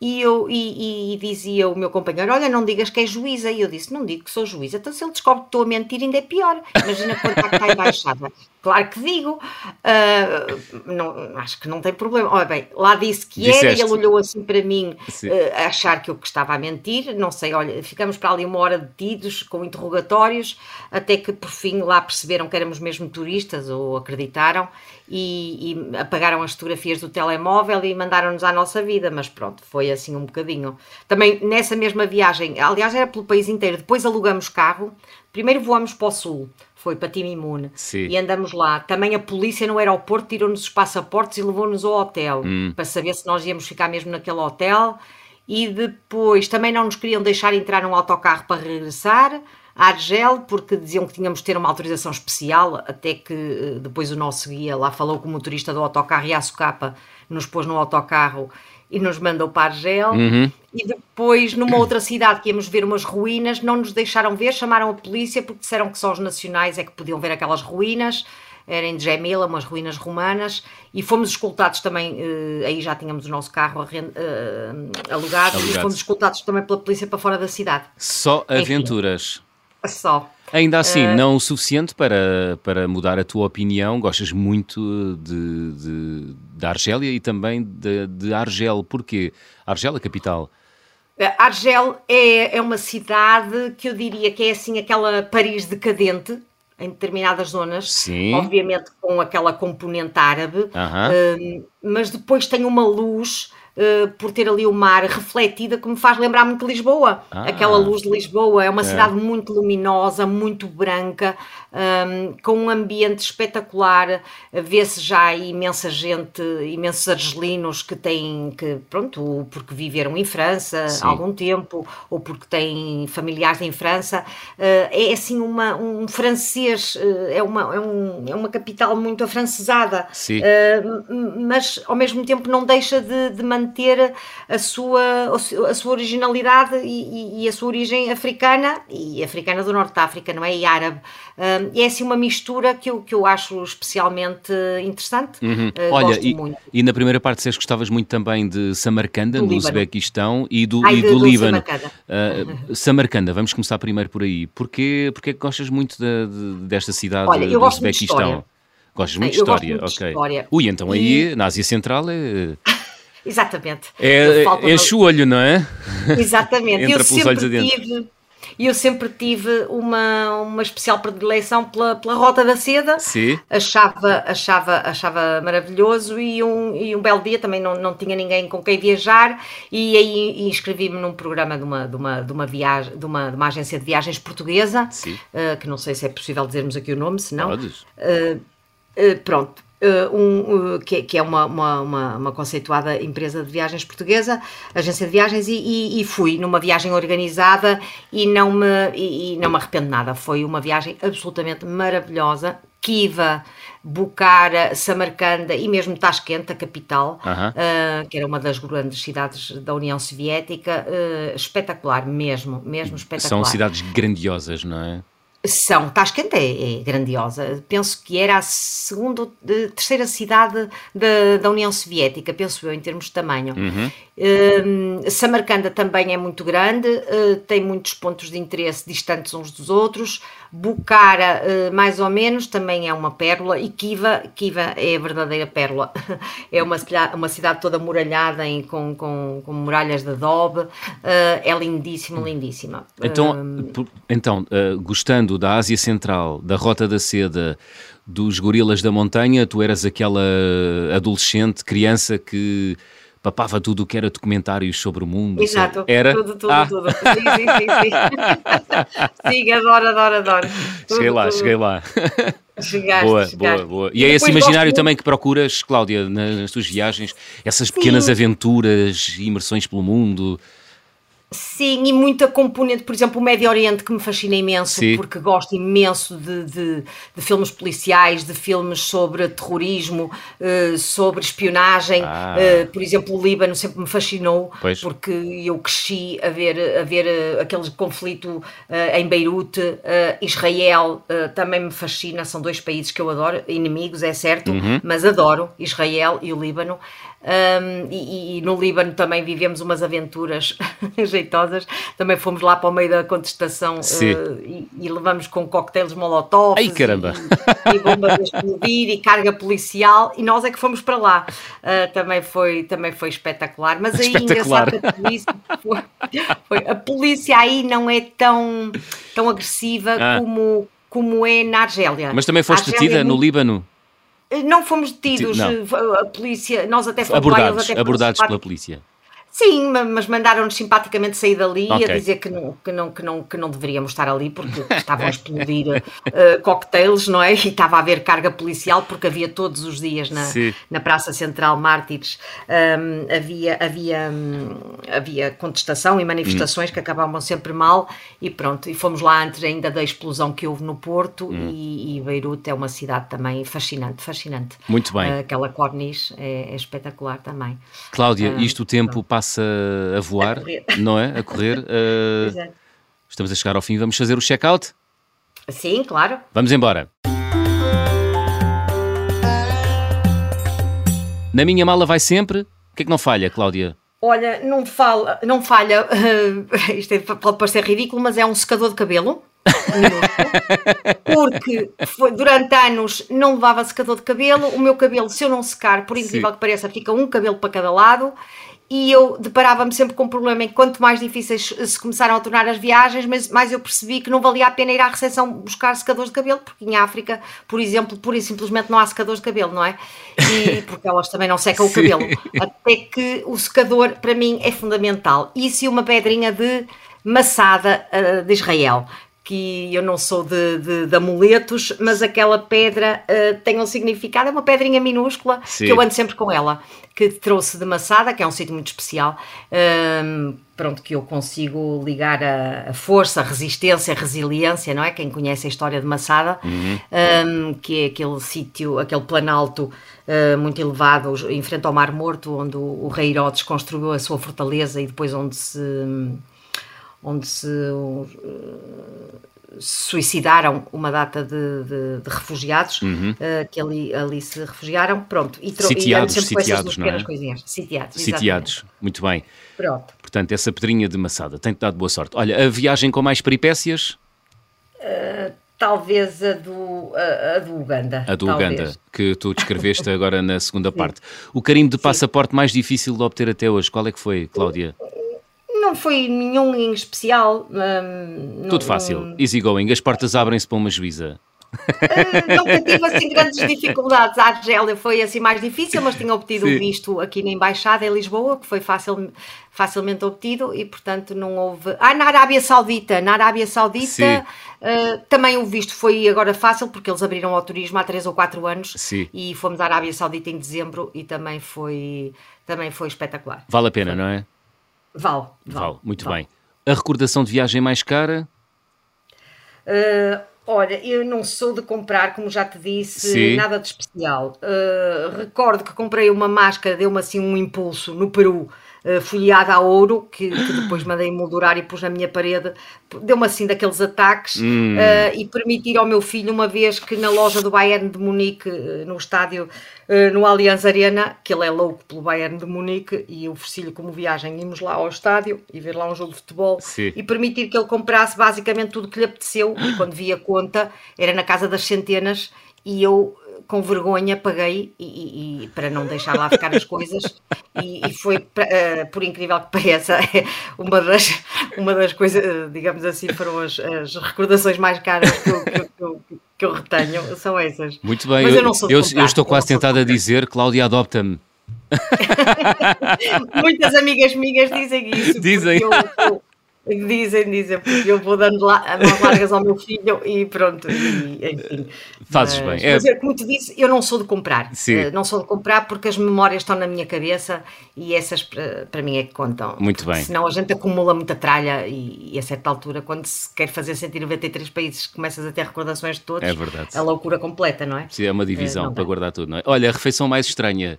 e, eu, e, e, dizia o meu companheiro: Olha, não digas que é juíza. E eu disse: Não digo que sou juíza. Então, se ele descobre que estou a mentir, ainda é pior. Imagina quando está cá embaixada. Claro que digo, uh, não, acho que não tem problema. Olha bem, lá disse que Disseste. era e ele olhou assim para mim, uh, a achar que eu que estava a mentir. Não sei, olha, ficamos para ali uma hora detidos com interrogatórios, até que por fim lá perceberam que éramos mesmo turistas ou acreditaram e, e apagaram as fotografias do telemóvel e mandaram-nos à nossa vida. Mas pronto, foi assim um bocadinho. Também nessa mesma viagem, aliás, era pelo país inteiro. Depois alugamos carro, primeiro voamos para o sul foi para Timimune. E andamos lá. Também a polícia no aeroporto tirou-nos os passaportes e levou-nos ao hotel hum. para saber se nós íamos ficar mesmo naquele hotel. E depois também não nos queriam deixar entrar num autocarro para regressar a Argel, porque diziam que tínhamos de ter uma autorização especial, até que eh, depois o nosso guia lá falou com o motorista do autocarro e a Socapa nos pôs no autocarro e nos mandou para Argel. Uhum. E depois, numa outra cidade que íamos ver umas ruínas, não nos deixaram ver, chamaram a polícia porque disseram que só os nacionais é que podiam ver aquelas ruínas. era em Djemila, umas ruínas romanas, e fomos escoltados também, uh, aí já tínhamos o nosso carro alugado, alugado, e fomos escoltados também pela polícia para fora da cidade. Só aventuras. Enfim, só. Ainda assim, uh, não o suficiente para, para mudar a tua opinião. Gostas muito de, de, de Argélia e também de, de Argel. Porquê? Argel, a capital. Argel é, é uma cidade que eu diria que é assim aquela Paris decadente, em determinadas zonas, Sim. obviamente com aquela componente árabe, uh -huh. uh, mas depois tem uma luz uh, por ter ali o mar refletida que me faz lembrar muito Lisboa. Ah. Aquela luz de Lisboa é uma é. cidade muito luminosa, muito branca, um, com um ambiente espetacular. Vê-se já imensa gente, imensos argelinos que têm, que pronto, porque viveram em França Sim. há algum tempo, ou porque têm familiares em França. Uh, é assim uma, um francês, uh, é, uma, é, um, é uma capital muito afrancesada, uh, mas ao mesmo tempo não deixa de, de manter a sua, a sua originalidade e, e, a sua origem africana, e africana do Norte da África, não é? E árabe. É assim uma mistura que eu, que eu acho especialmente interessante. Uhum. Uh, Olha, e, e, na primeira parte vocês gostavas muito também de Samarcanda, do no Uzbequistão, e do, Ai, e do, do Líbano. Samarcanda. Uh, Samarcanda, vamos começar primeiro por aí. Porquê, porquê que gostas muito de, de, desta cidade Olha, do Uzbequistão? Gostas muito de história, muito ok. De história. Ui, então aí na Ásia Central é. Exatamente. É, enche o olho, não é? Exatamente. Entra eu sempre tive e eu sempre tive uma, uma especial predileção pela, pela Rota da Seda. Sim. Achava, achava, achava maravilhoso e um, e um belo dia também não, não tinha ninguém com quem viajar e aí inscrevi-me num programa de uma, de uma, de uma, viagem, de uma, de uma agência de viagens portuguesa, uh, que não sei se é possível dizermos aqui o nome, se não. Podes. Uh, uh, pronto, Uh, um, uh, que, que, é uma, uma, uma, uma, conceituada empresa de viagens portuguesa, agência de viagens, e, e, e fui numa viagem organizada e não, me, e, e, não me arrependo nada. Foi uma viagem absolutamente maravilhosa. Kiva, Bucara, Samarcanda e mesmo Tashkent, a capital, uh -huh. uh, que era uma das grandes cidades da União Soviética, espetacular mesmo, mesmo espetacular. São cidades grandiosas, não é? São, Tashkent é, é, grandiosa. Penso que era a segunda, terceira cidade da, da União Soviética, penso eu, em termos de tamanho. Uhum. Uh, Samarcanda também é muito grande, uh, tem muitos pontos de interesse distantes uns dos outros. Bucara, uh, mais ou menos, também é uma pérola. E Kiva, Kiva é a verdadeira pérola. é uma, uma cidade toda muralhada em, com, com, com muralhas de adobe. é lindíssima, lindíssima. Então, então gostando da Ásia Central, da Rota da Seda, dos gorilas da montanha, tu eras aquela adolescente, criança que papava tudo o que era documentários sobre o mundo. Exato, era? tudo, tudo, ah. tudo. Sim, sim, sim. sim. sim, adoro, adoro, adoro. Tudo, cheguei lá, tudo. cheguei lá. Chegaste, boa, chegaste. boa, boa. E, e é esse imaginário também que procuras, Cláudia, nas tuas viagens, essas pequenas aventuras, imersões pelo mundo. Sim, e muita componente, por exemplo, o Médio Oriente que me fascina imenso, Sim. porque gosto imenso de, de, de, filmes policiais, de filmes sobre terrorismo, uh, sobre espionagem. Ah. Uh, por exemplo, o Líbano sempre me fascinou, pois. porque eu cresci a ver, a ver uh, aquele conflito em Beirute. Israel também me fascina, são dois países que eu adoro, inimigos, é certo, uhum. mas adoro Israel e o Líbano. Um, e, e, no Líbano também vivemos umas aventuras jeitosas. Também fomos lá para o meio da contestação uh, e, e, levamos com coquetéis molotov e, e, bombas a explodir e carga policial. E nós é que fomos para lá. Uh, também, foi, também foi espetacular. Mas aí, espetacular. engraçado, a polícia, foi, foi, a polícia aí não é tão, tão agressiva ah. como, como é na Argélia. Mas também foste detida é no Líbano? Não fomos detidos, não. a polícia, nós até fomos abordados, lá, abordados pela polícia. Sim, mas mandaram-nos simpaticamente sair dali okay. a dizer que não, que, não, que, não, que não deveríamos estar ali porque estavam a explodir uh, cocktails, não é? E estava a haver carga policial porque havia todos os dias na, na Praça Central Mártires um, havia, havia, um, havia contestação e manifestações hum. que acabavam sempre mal e pronto. E fomos lá antes ainda da explosão que houve no Porto hum. e, e, Beirute é uma cidade também fascinante, fascinante. Muito bem. Uh, aquela corniche é, é, espetacular também. Cláudia, uh, isto o tempo passa passa a voar, a não é? A correr. Uh, estamos a chegar ao fim, vamos fazer o check-out? Sim, claro. Vamos embora. Na minha mala vai sempre. O que é que não falha, Cláudia? Olha, não, fala, não falha, uh, isto é, pode parecer ridículo, mas é um secador de cabelo. porque foi, durante anos não levava secador de cabelo. O meu cabelo, se eu não secar, por incrível Sim. que pareça, fica um cabelo para cada lado e eu deparava-me sempre com um problema em que quanto mais difíceis se começaram a tornar as viagens, mas mais eu percebi que não valia a pena ir à recepção buscar secadores de cabelo, porque em África, por exemplo, pura e simplesmente não há secadores de cabelo, não é? E porque elas também não secam o cabelo. Até que o secador, para mim, é fundamental. Isso e uma pedrinha de maçada uh, de Israel que eu não sou de, de, de amuletos, mas aquela pedra uh, tem um significado, é uma pedrinha minúscula Sim. que eu ando sempre com ela, que trouxe de Massada, que é um sítio muito especial, um, pronto, que eu consigo ligar a, a, força, a resistência, a resiliência, não é? Quem conhece a história de Massada, uhum. um, que é aquele sítio, aquele planalto uh, muito elevado, em frente ao Mar Morto, onde o, o rei Herodes construiu a sua fortaleza e depois onde se onde se uh, suicidaram uma data de, de, de refugiados uhum. uh, que ali, ali se refugiaram, pronto. E sitiados, e sitiados, não é? coisinhas. Sitiados, sitiados, muito bem. Pronto. Portanto, essa pedrinha de maçada tem-te dado boa sorte. Olha, a viagem com mais peripécias? Uh, talvez a do, a, a, do Uganda. A do talvez. Uganda, que tu descreveste agora na segunda parte. O carimbo de passaporte Sim. mais difícil de obter até hoje, qual é que foi, Cláudia? Não foi nenhum em especial. Um, Tudo não, fácil, easy going, as portas abrem-se para uma juíza. Uh, nunca tive assim grandes dificuldades. A Argélia foi assim mais difícil, mas tinha obtido o visto aqui na Embaixada em Lisboa, que foi fácil, facilmente obtido e, portanto, não houve. Ah, na Arábia Saudita, na Arábia Saudita uh, também o visto foi agora fácil, porque eles abriram ao turismo há 3 ou 4 anos Sim. e fomos à Arábia Saudita em dezembro e também foi, também foi espetacular. Vale a pena, não é? Vale. Vale, vale muito vale. bem. A recordação de viagem mais cara? Uh, olha, eu não sou de comprar, como já te disse, Sim. nada de especial. Uh, recordo que comprei uma máscara, deu-me assim um impulso no Peru folheada a ouro, que, que, depois mandei emoldurar e pus na minha parede, deu-me assim daqueles ataques hum. uh, e permitir ao meu filho, uma vez que na loja do Bayern de Munique, uh, no estádio, no Allianz Arena, que ele é louco pelo Bayern de Munique, e ofereci-lhe como viagem irmos lá ao estádio e ver lá um jogo de futebol Sim. e permitir que ele comprasse basicamente tudo que lhe apeteceu e quando vi a conta era na casa das centenas e eu com vergonha paguei e, e, para não deixar lá ficar as coisas. E, e foi uh, por incrível que pareça uma das uma das coisas digamos assim foram as, as recordações mais caras que eu, que, eu, que eu, retenho são essas. Muito bem Mas eu, eu, eu, eu estou quase tentada a dizer Cláudia adopta-me. Muitas amigas minhas dizem isso dizem. eu, Dizem, dizem, porque eu vou dando lá, mãos largas ao meu filho e pronto, e, enfim. Fazes mas, bem. Mas, é... como te disse, eu não sou de comprar. Sim. Uh, não sou de comprar porque as memórias estão na minha cabeça e essas para, para mim é que contam. Muito bem. Senão a gente acumula muita tralha e, e, a certa altura, quando se quer fazer 193 países, começas a ter recordações de todos. É verdade. A loucura completa, não é? Sim, é uma divisão uh, para guardar tudo, não é? Olha, a refeição mais estranha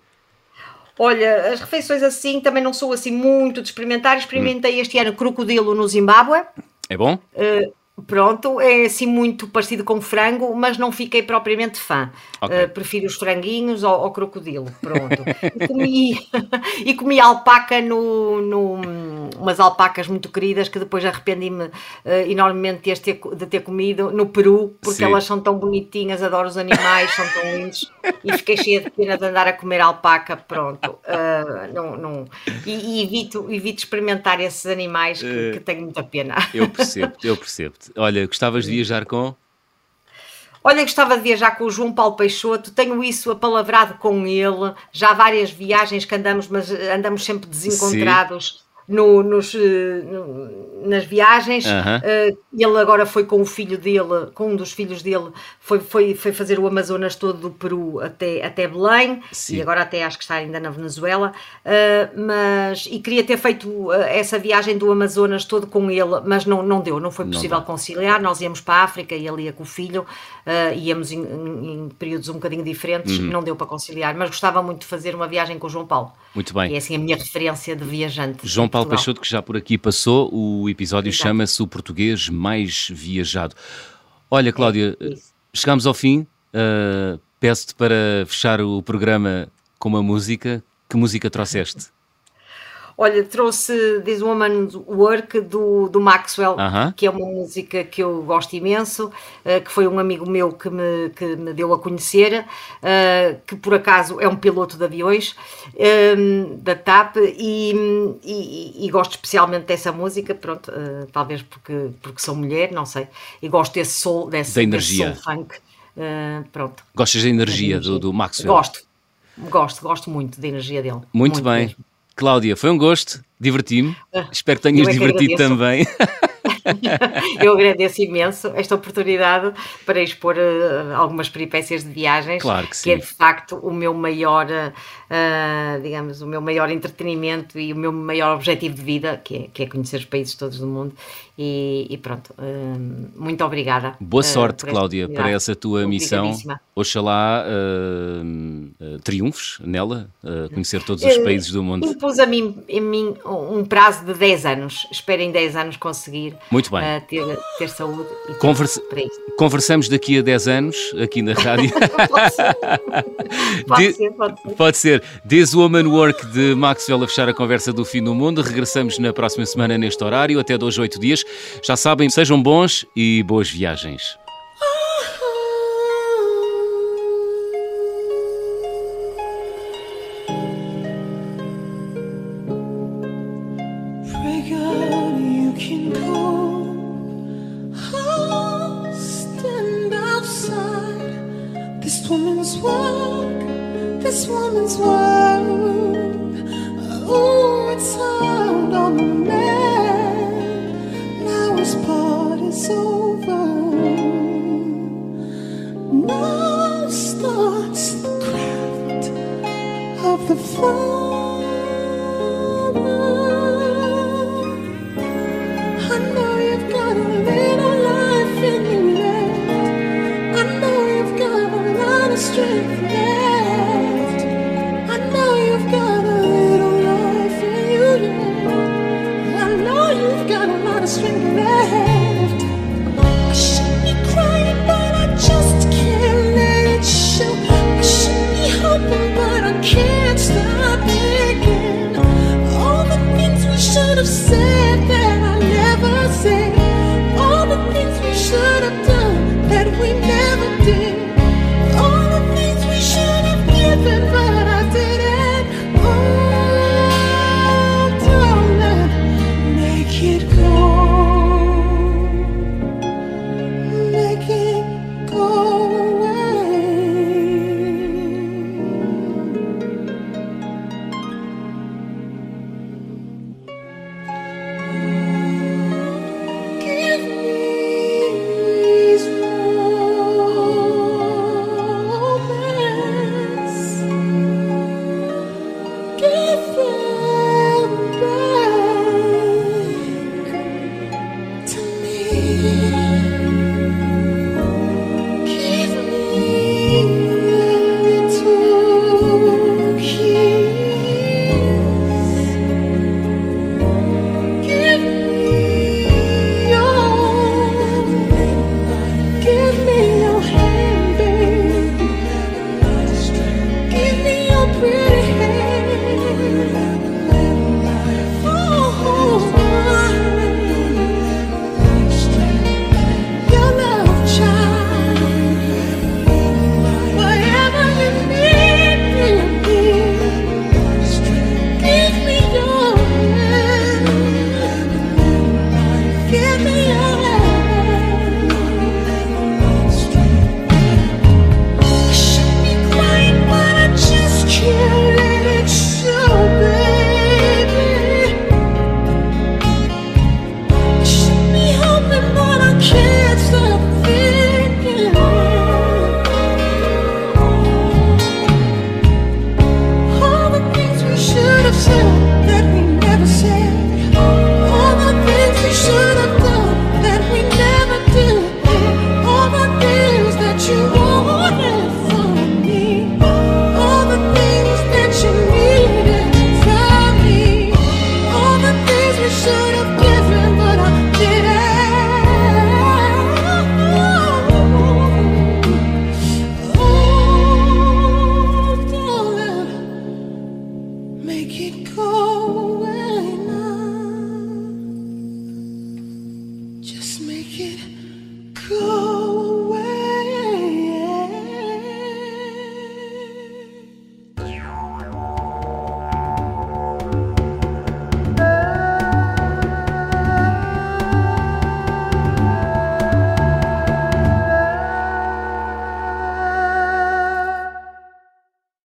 Olha, as refeições assim também não sou assim muito de experimentar. Experimentei hum. este ano crocodilo no Zimbábue. É bom? Uh, Pronto, é assim muito parecido com frango, mas não fiquei propriamente fã. Okay. Uh, prefiro os franguinhos ao, ao crocodilo. Pronto. e, comi, e comi alpaca no, no. umas alpacas muito queridas que depois arrependi-me uh, enormemente de ter, de ter comido no Peru, porque Sim. elas são tão bonitinhas, adoro os animais, são tão lindos. E fiquei cheia de pena de andar a comer alpaca. Pronto. Uh, não, não. E, e, evito, evito experimentar esses animais que, que tenho muita pena. Eu percebo, eu percebo. Olha, gostavas de viajar com? Olha, gostava de viajar com o João Paulo Peixoto, tenho isso apalavrado com ele, já várias viagens que andamos, mas andamos sempre desencontrados. Sim no, nos, eh, no, nas viagens. Uh, ele agora foi com o filho dele, com um dos filhos dele, foi, foi, foi fazer o Amazonas todo do Peru até, até Belém Sim. e agora até acho que está ainda na Venezuela. Uh, mas e queria ter feito essa viagem do Amazonas todo com ele, mas não, não deu, não foi possível não conciliar. Nós íamos para a África e ele ia com o filho, uh, íamos em, em, períodos um bocadinho diferentes, uhum. não deu para conciliar, mas gostava muito de fazer uma viagem com o João Paulo. Muito bem. Que é assim a minha referência de viajante. João Paulo Peixoto, que já por aqui passou, o episódio chama-se O Português Mais Viajado. Olha, Cláudia, é, chegamos ao fim. Uh, Peço-te para fechar o programa com uma música. Que música trouxeste? Olha, trouxe This Woman's Work do, do Maxwell, uh -huh. que é uma música que eu gosto imenso, uh, que foi um amigo meu que me, que me deu a conhecer, uh, que por acaso é um piloto de aviões um, da TAP e, e, e, gosto especialmente dessa música, pronto, uh, talvez porque, porque sou mulher, não sei, e gosto desse soul, desse, da energia. Desse soul funk. pronto. Gostas da energia, da energia. Do, do Maxwell? Gosto, gosto, gosto muito da energia dele. Muito, muito bem. Mesmo. Cláudia, foi um gosto, diverti-me. Ah, Espero que tenhas é divertido também. eu agradeço imenso esta oportunidade para expor uh, algumas peripécias de viagens, claro que, que, é de facto o meu maior, uh, digamos, o meu maior entretenimento e o meu maior objetivo de vida, que é, que é conhecer os países todos do mundo. E, e pronto, uh, muito obrigada. Boa sorte, Cláudia, para essa tua missão. Oxalá triunfes nela, conhecer todos os países do mundo. Impus a mim, a mim um prazo de 10 anos. Espero em 10 anos conseguir muito bem. Uh, ter, ter saúde e Conversa isso. Conversamos daqui a 10 anos, aqui na rádio. pode, ser. pode, ser, pode ser. Pode ser. This Woman Work de Maxwell a fechar a conversa do fim do mundo. Regressamos na próxima semana neste horário, até dois, oito dias. Já sabem, sejam bons e boas viagens.